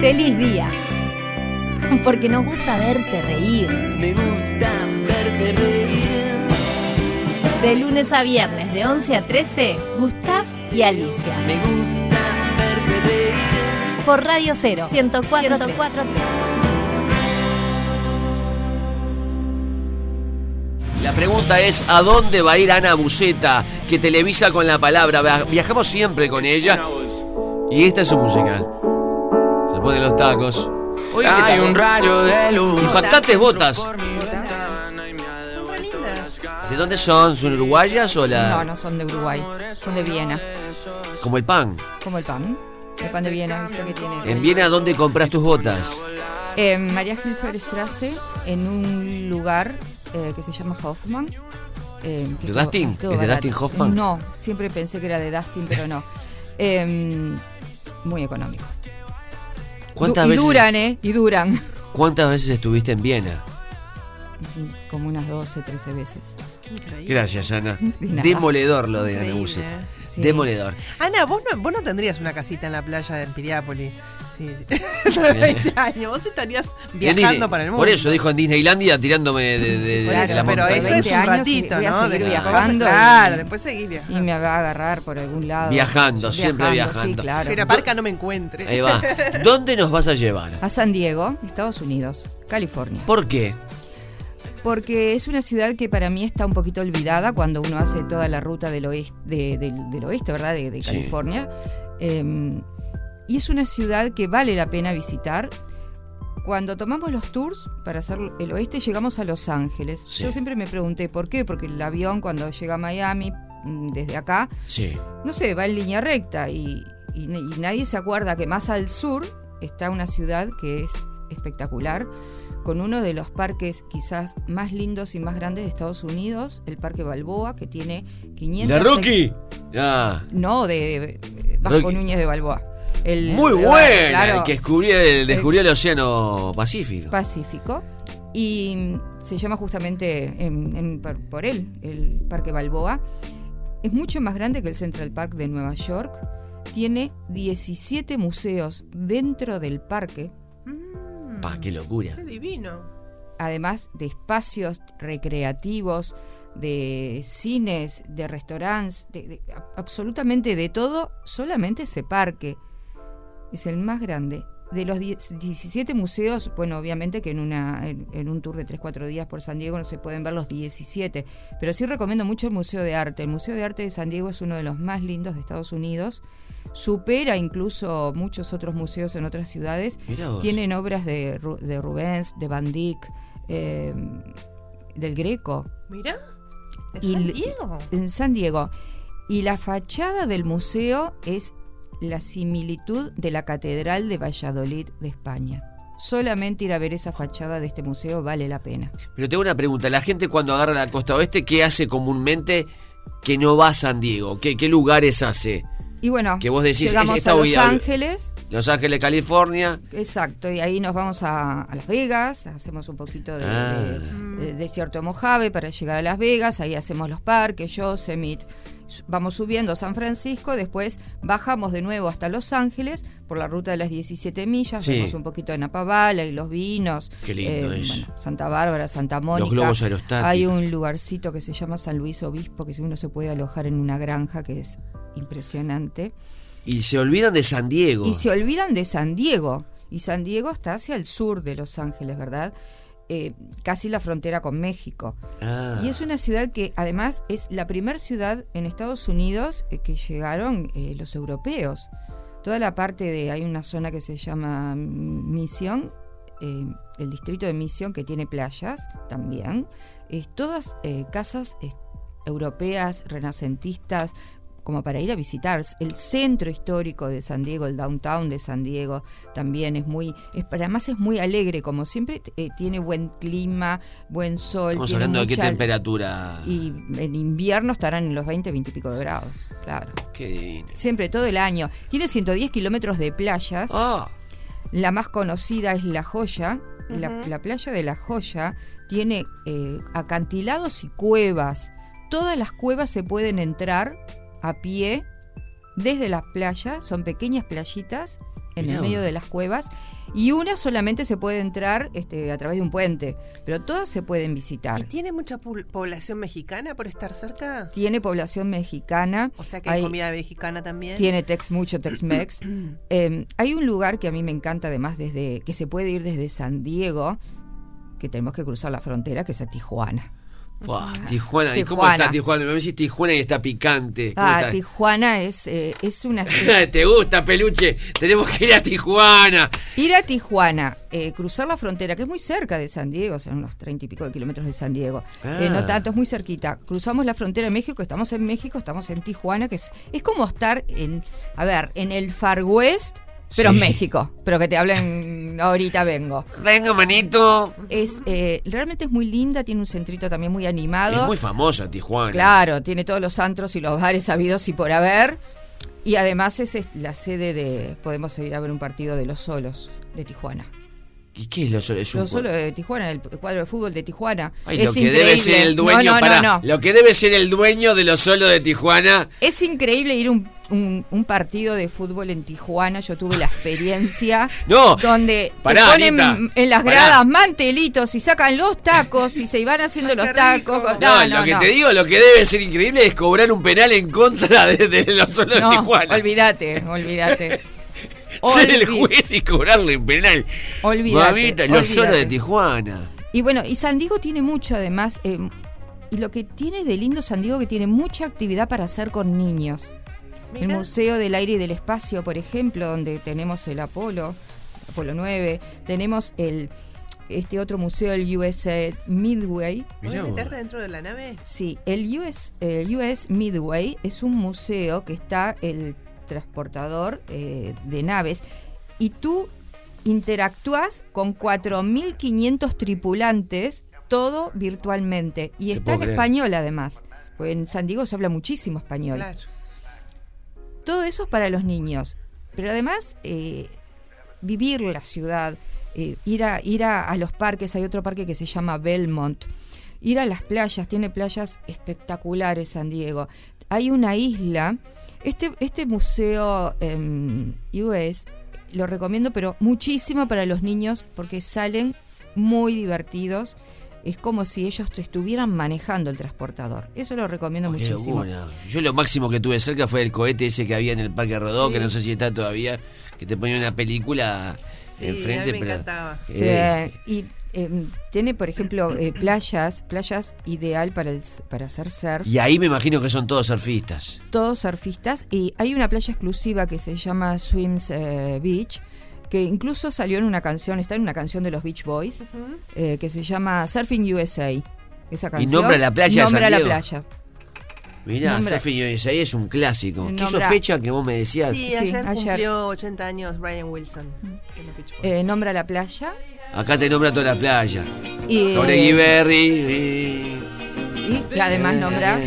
Feliz día. Porque nos gusta verte reír. Me gusta verte reír. De lunes a viernes, de 11 a 13, Gustav y Alicia. Me gusta verte reír. Por Radio 0, 104, La pregunta es, ¿a dónde va a ir Ana Buceta, que televisa con la palabra? Via- Viajamos siempre con ella. Y esta es su musical. Ponen los tacos. Hoy, ¿qué Hay un rayo de luz. Impactantes botas. Son re lindas. ¿De dónde son? ¿Son uruguayas o la...? No, no son de Uruguay, son de Viena, Como el pan. como el pan. El pan de Viena, ¿viste que tiene? En Viena, ¿dónde compras tus botas? En María Hilferstrasse, en un lugar eh, que se llama Hoffman. eh, que ¿De Dustin? ¿Es de. Dustin Hoffman? No, siempre pensé que era de Dustin, pero no. Em, muy económico. ¿Cuántas Du- y veces, duran, ¿eh? Y duran. ¿Cuántas veces estuviste en Viena? Como unas 12, 13 veces. Increíble. Gracias, Ana. De. Demoledor lo de Ana. Buceta. Sí. Demoledor. Ana, vos no, vos no tendrías una casita en la playa de Piriápolis. Sí, sí. Dentro de 20 años. Vos estarías viajando Disney- para el mundo. Por eso dijo en Disneylandia tirándome de, de- de- de la pero montaña. eso es 20 un ratito, y voy a ¿no? seguir a- viajando Claro, y- después seguir Y viajando. me va a agarrar por algún lado. Viajando, siempre viajando. claro. Pero Parca no me encuentre. Ahí va. ¿Dónde nos vas a llevar? A San Diego, Estados Unidos, California. ¿Por qué? Porque es una ciudad que para mí está un poquito olvidada cuando uno hace toda la ruta del oeste, de- del, del oeste ¿verdad? De, de Sí. California. Eh, y es una ciudad que vale la pena visitar. Cuando tomamos los tours para hacer el oeste, llegamos a Los Ángeles. Sí. Yo siempre me pregunté por qué, porque el avión cuando llega a Miami, mm, desde acá, Sí. no sé, va en línea recta y, y- y nadie se acuerda que más al sur está una ciudad que es espectacular, con uno de los parques quizás más lindos y más grandes de Estados Unidos, el Parque Balboa, que tiene 500... ¡La Rookie! Ah, No, de de Vasco Rocky. Núñez de Balboa. El, muy eh, buena. claro, El que descubrió el, descubrió el Océano Pacífico. Pacífico. Y se llama justamente en- en- por, por él, el Parque Balboa. Es mucho más grande que el Central Park de Nueva York. Tiene 17 museos dentro del parque, Pa, qué locura. Qué divino. además de espacios recreativos, de cines, de restaurantes, de- de- a- absolutamente de todo, solamente ese parque. Es el más grande. De los 10 17 museos, bueno, obviamente que en, una, en, en un tour de 3-4 días por San Diego no se pueden ver los 17, pero sí recomiendo mucho el Museo de Arte. El Museo de Arte de San Diego es uno de los más lindos de Estados Unidos. Supera incluso muchos otros museos en otras ciudades. Tienen obras de, Ru- de Rubens, de Van Dyck, eh, del Greco, Mira. ¿De Y San Diego? en San Diego. Y la fachada del museo es la similitud de la Catedral de Valladolid de España. Solamente ir a ver esa fachada de este museo vale la pena. Pero tengo una pregunta. La gente cuando agarra la costa oeste, ¿qué hace comúnmente que no va a San Diego? ¿Qué, qué lugares hace? Y bueno, Que vos decís, llegamos esta a Los a- Ángeles, Los Ángeles, California. exacto, y ahí nos vamos a, a Las Vegas, hacemos un poquito de, Ah. de- de desierto de Mojave para llegar a Las Vegas, ahí hacemos los parques, Yosemite, vamos subiendo a San Francisco, después bajamos de nuevo hasta Los Ángeles por la ruta de las 17 millas, Sí. vemos un poquito de Napa Valley, los vinos, Qué lindo es. bueno, Santa Bárbara, Santa Mónica. globos aerostáticos. Hay un lugarcito que se llama San Luis Obispo, que uno se puede alojar en una granja, que es impresionante. Y se olvidan de San Diego. Y se olvidan de San Diego. Y San Diego está hacia el sur de Los Ángeles, ¿verdad? Eh, casi la frontera con México. Ah. Y es una ciudad que además es la primera ciudad en Estados Unidos eh, que llegaron eh, los europeos. Toda la parte de, hay una zona que se llama Misión, el distrito de Misión que tiene playas también. Es todas casas europeas, renacentistas, como para ir a visitar. El centro histórico de San Diego, el downtown de San Diego, también es muy, es, además es muy alegre, como siempre, eh, tiene buen clima, buen sol. Estamos hablando de qué mucha- temperatura. Y en invierno estarán en los 20, 20 y pico de grados, claro. Qué divino. Siempre, todo el año. Tiene 110 kilómetros de playas. Ah, La más conocida es La Joya. la, la playa de La Joya tiene eh, acantilados y cuevas. Todas las cuevas se pueden entrar a pie desde la playa, son pequeñas playitas en Mirá el medio de las cuevas y una solamente se puede entrar este, a través de un puente, pero todas se pueden visitar. ¿Y tiene mucha población mexicana por estar cerca? Tiene población mexicana. O sea que hay hay- comida mexicana también. Tiene tex mucho Tex-Mex. Eh, hay un lugar que a mí me encanta, además, desde que se puede ir desde San Diego, que tenemos que cruzar la frontera, que es a Tijuana. Tijuana. ¿Y cómo está Tijuana? Me decís Tijuana y está picante. ¿Cómo Ah, está? Tijuana es, eh, es una... ¿Te gusta, peluche? Tenemos que ir a Tijuana. Ir a Tijuana, eh, cruzar la frontera, que es muy cerca de San Diego, son unos treinta y pico de kilómetros de San Diego. Eh, no Ah. tanto, es muy cerquita. Cruzamos la frontera de México, estamos en México, estamos en Tijuana, que es, es como estar en, a ver, en el Far West, pero en. México. Pero que te hablen, ahorita vengo. Venga, manito. Es, eh, realmente es muy linda, tiene un centrito también muy animado. Es muy famosa Tijuana. Claro, tiene todos los antros y los bares habidos y por haber. Y además es la sede de. Podemos ir a ver un partido de los solos de Tijuana. ¿Y qué es lo solo? Es un Los solos de Tijuana, el cuadro de fútbol de Tijuana. Ay, es lo que increíble. debe ser el dueño, No, no, pará, no, no. lo que debe ser el dueño de los solos de Tijuana. Es increíble ir un, un, un partido de fútbol en Tijuana. Yo tuve la experiencia. No, Donde pará, te ponen Anita, en las pará. gradas mantelitos y sacan los tacos y se van haciendo Ay, los tacos. No, No, no, lo que no. te digo, lo que debe ser increíble es cobrar un penal en contra de, de los solos No, de Tijuana. olvídate, olvídate. Ser el juez y cobrarle penal. Olvídate, Mamita, los solos de. Tijuana. Y bueno, y San Diego tiene mucho además. eh, y lo que tiene de lindo San Diego que tiene mucha actividad para hacer con niños. El. Museo del Aire y del Espacio, por ejemplo, donde tenemos el Apolo, Apolo 9, tenemos el este otro museo, el US Midway. ¿Puedes meterte dentro de la nave? Sí, el US, el US Midway es un museo que está el transportador eh, de naves y tú interactúas con 4.500 tripulantes, todo virtualmente. Y está en español además. Pues en San Diego se habla muchísimo español. Claro. Todo eso es para los niños. Pero además, eh, vivir la ciudad, eh, ir, a, ir a, a los parques, hay otro parque que se llama Belmont, ir a las playas, tiene playas espectaculares San Diego. Hay una isla, este, este museo US lo recomiendo, pero muchísimo para los niños porque salen muy divertidos. Es como si ellos te estuvieran manejando el transportador. Eso lo recomiendo muchísimo. Yo lo máximo que tuve cerca fue el cohete ese que había en el Parque Rodó, que no sé si está todavía, que te ponía una película Sí, enfrente. a mí me pero, encantaba. Sí, eh, y eh, tiene, por ejemplo, eh, playas, playas ideal para, el, para hacer surf, y ahí me imagino que son todos surfistas. todos surfistas. Y hay una playa exclusiva que se llama Swims eh, Beach, que incluso salió en una canción, está en una canción de los Beach Boys, eh, que se llama Surfing USA. Esa canción. nombra la playa de San Nombra la Diego. playa. Mirá, Nombra- Surfing USA es un clásico. ¿Qué hizo fecha que vos me decías? Sí, Sí, ayer, ayer. cumplió 80 años Brian Wilson. Eh, nombra la playa. Acá te nombra toda la playa. Y, Sobre Berry. y- y además nombra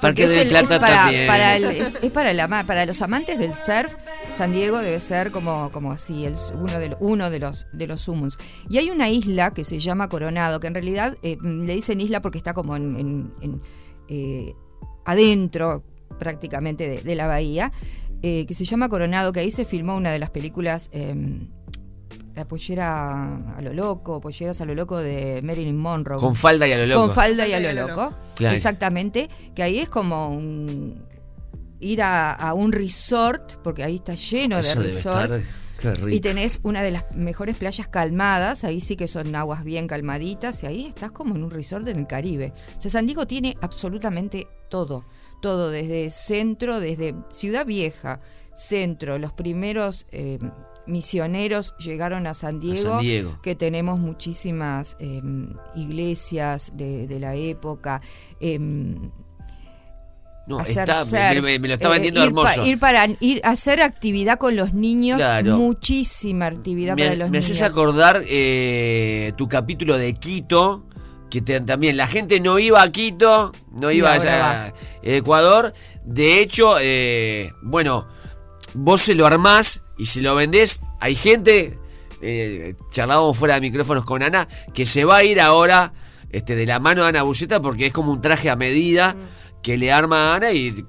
Parque es, el- Plata es para, también. para, el- es- es para, la ma- para los amantes del surf, San Diego debe ser como, como así, el, uno, de, uno de los de los sumums. Y hay una isla que se llama Coronado, que en realidad eh, le dicen isla porque está como en, en- en, eh, adentro prácticamente de, de la bahía, eh, que se llama Coronado, que ahí se filmó una de las películas... la pollera a lo loco, polleras a lo loco de Marilyn Monroe. Con falda y a lo loco. Con falda y a lo loco. Claro. Exactamente. Que ahí es como un- ir a, a un resort, porque ahí está lleno de Eso resort. estar. Y tenés una de las mejores playas calmadas, ahí sí que son aguas bien calmaditas, y ahí estás como en un resort en el Caribe. O sea, San Diego tiene absolutamente todo, todo, desde centro, desde Ciudad Vieja, centro, los primeros eh, misioneros llegaron a San Diego, San Diego. que tenemos muchísimas eh, iglesias de, de la época. em, No, hacer está, me- surf, me, me lo está eh, vendiendo pa- hermoso. ir para ir a hacer actividad con los niños, Claro. muchísima actividad me, para los me niños. haces acordar eh, tu capítulo de Quito, que te- también la gente no iba a Quito, no iba ahora a Ecuador. De hecho, eh, bueno, vos se lo armás y se lo vendés. Hay gente, eh, charlábamos fuera de micrófonos con Ana, que se va a ir ahora este, de la mano de Ana Buceta porque es como un traje a medida que le arma a Ana y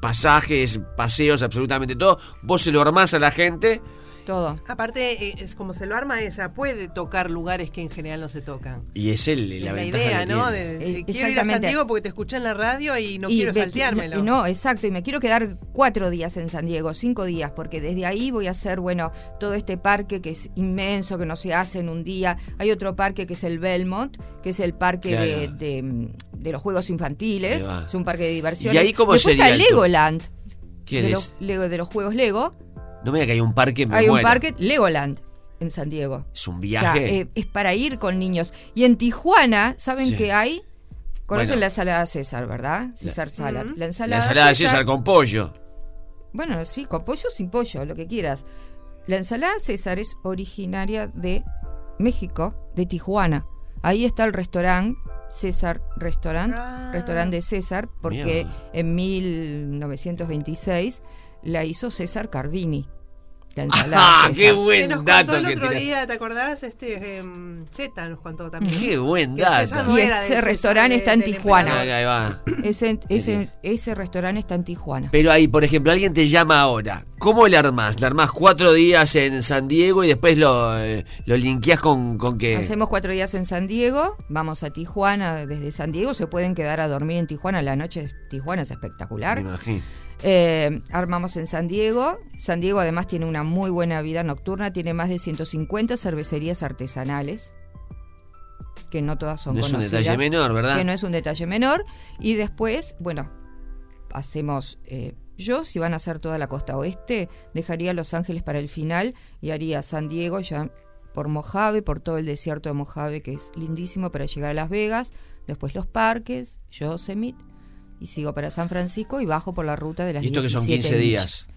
pasajes, paseos, absolutamente todo. Vos se lo armás a la gente. Todo. Aparte, eh, es como se lo arma ella, puede tocar lugares que en general no se tocan. Y es el, la, Es la ventaja idea, que ¿no? De, Eh, si quiero ir a exactamente. Santiago porque te escuché en la radio y no Y quiero salteármelo. y No, exacto, y me quiero quedar cuatro días en San Diego, cinco días, porque desde ahí voy a hacer, bueno, todo este parque que es inmenso, que no se hace en un día. Hay otro parque que es el Belmont, que es el parque de, Claro. de- de los juegos infantiles, es un parque de diversiones. ¿Y ahí cómo Después sería está el? Legoland, ¿Qué de es? los, Lego- de los juegos Lego. No me diga que hay un parque, me Hay un parque Legoland en San Diego. Es un O sea, viaje. eh, es para ir con niños. Y en Tijuana, ¿saben Sí. qué hay? Conocen Bueno. la ensalada César, ¿verdad? César Salad. La la ensalada, ensalada de César con pollo. Bueno, sí, con pollo o sin pollo, lo que quieras. La ensalada César es originaria de México, de Tijuana. Ahí está el restaurante César Restaurant, Ah. restaurante de César, porque Mierda. en 1926 la hizo César Cardini. La ensalada ¡Ah, César. qué que buen nos dato contó el otro día, ¿te acordás? Este Z nos contó también. Qué buen dato. no Y ese restaurante está en Tijuana. Ahí va. Ese, ese, ese restaurante está en Tijuana. Pero ahí, por ejemplo, alguien te llama ahora. ¿Cómo le armás? ¿Le armás cuatro días en San Diego y después lo, eh, lo linkeás con, con qué? Hacemos cuatro días en San Diego, vamos a Tijuana desde San Diego, se pueden quedar a dormir en Tijuana, la noche de Tijuana es Me espectacular. imagino. Eh, armamos en San Diego, San Diego además tiene una muy buena vida nocturna, tiene más de 150 cervecerías artesanales, que no todas son No es un detalle menor, ¿verdad? Que no es un detalle menor. Y después, bueno, hacemos... eh, yo, si van a hacer toda la costa oeste, dejaría Los Ángeles para el final y haría San Diego ya por Mojave, por todo el desierto de Mojave, que es lindísimo para llegar a Las Vegas, después los parques, Yosemite, y sigo para San Francisco y bajo por la ruta de las ¿Y esto que son 17 15 millas. días?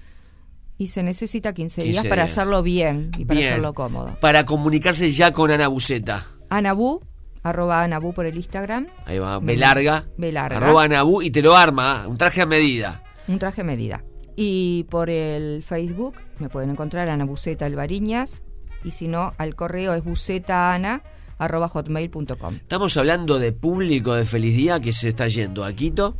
Y se necesita 15, 15 días para hacerlo bien y para Bien. hacerlo cómodo. Para comunicarse ya con Ana Buceta. Anabú, arroba Anabú por el Instagram, Ahí va, Me- B larga. B larga. Arroba Anabú y te lo arma, un traje a medida. un traje a medida. Y por el Facebook me pueden encontrar Ana Buceta Alvariñas y si no, al correo es bucetaana arroba hotmail.com. Estamos hablando de público de Feliz Día que se está yendo a Quito.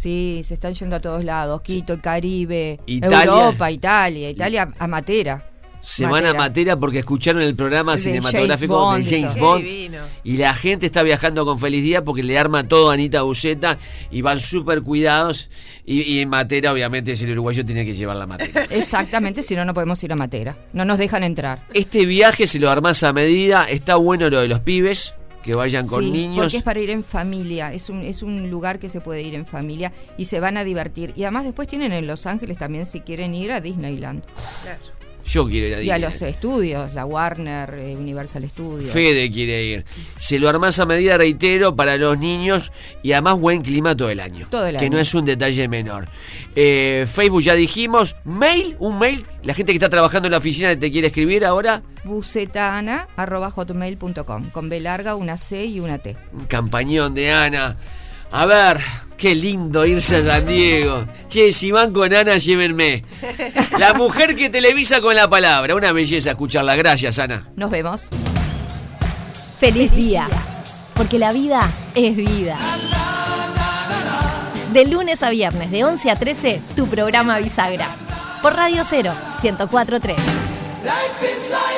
Sí, se están yendo a todos lados, Quito, el Caribe, Italia. Europa, Italia, Italia a Matera. Semana Matera porque escucharon el programa De cinematográfico James de Bond James. Bond. Y la gente está viajando con Feliz Día porque le arma todo a Anita Buceta y van súper cuidados. Y, y en Matera, obviamente, si el uruguayo tiene que llevar la Matera. Exactamente, si no, no podemos ir a Matera. No nos dejan entrar. Este viaje se lo armás a medida. Está bueno lo de los pibes, que vayan con sí, niños. porque es para ir en familia, es un, es un lugar que se puede ir en familia y se van a divertir. Y además después tienen en Los Ángeles también si quieren ir a Disneyland. Claro. Yo quiero ir a Y a Disney. los estudios, la Warner, eh, Universal Studios. Fede quiere ir. Se lo armás a medida, reitero, para los niños y además buen clima todo el año. Todo el Que año. no es un detalle menor. Eh, Facebook ya dijimos. Mail, un mail. La gente que está trabajando en la oficina te quiere escribir ahora. bucetana.hotmail.com con B larga, una C y una T. Un campañón de Ana. A ver, qué lindo irse a San Diego. Che, si van con Ana, llévenme. La mujer que televisa con la palabra. Una belleza escucharla. Gracias, Ana. Nos vemos. Feliz día, porque la vida es vida. De lunes a viernes, de 11 a 13, tu programa Bisagra. Por Radio 0, 104.3. Life is like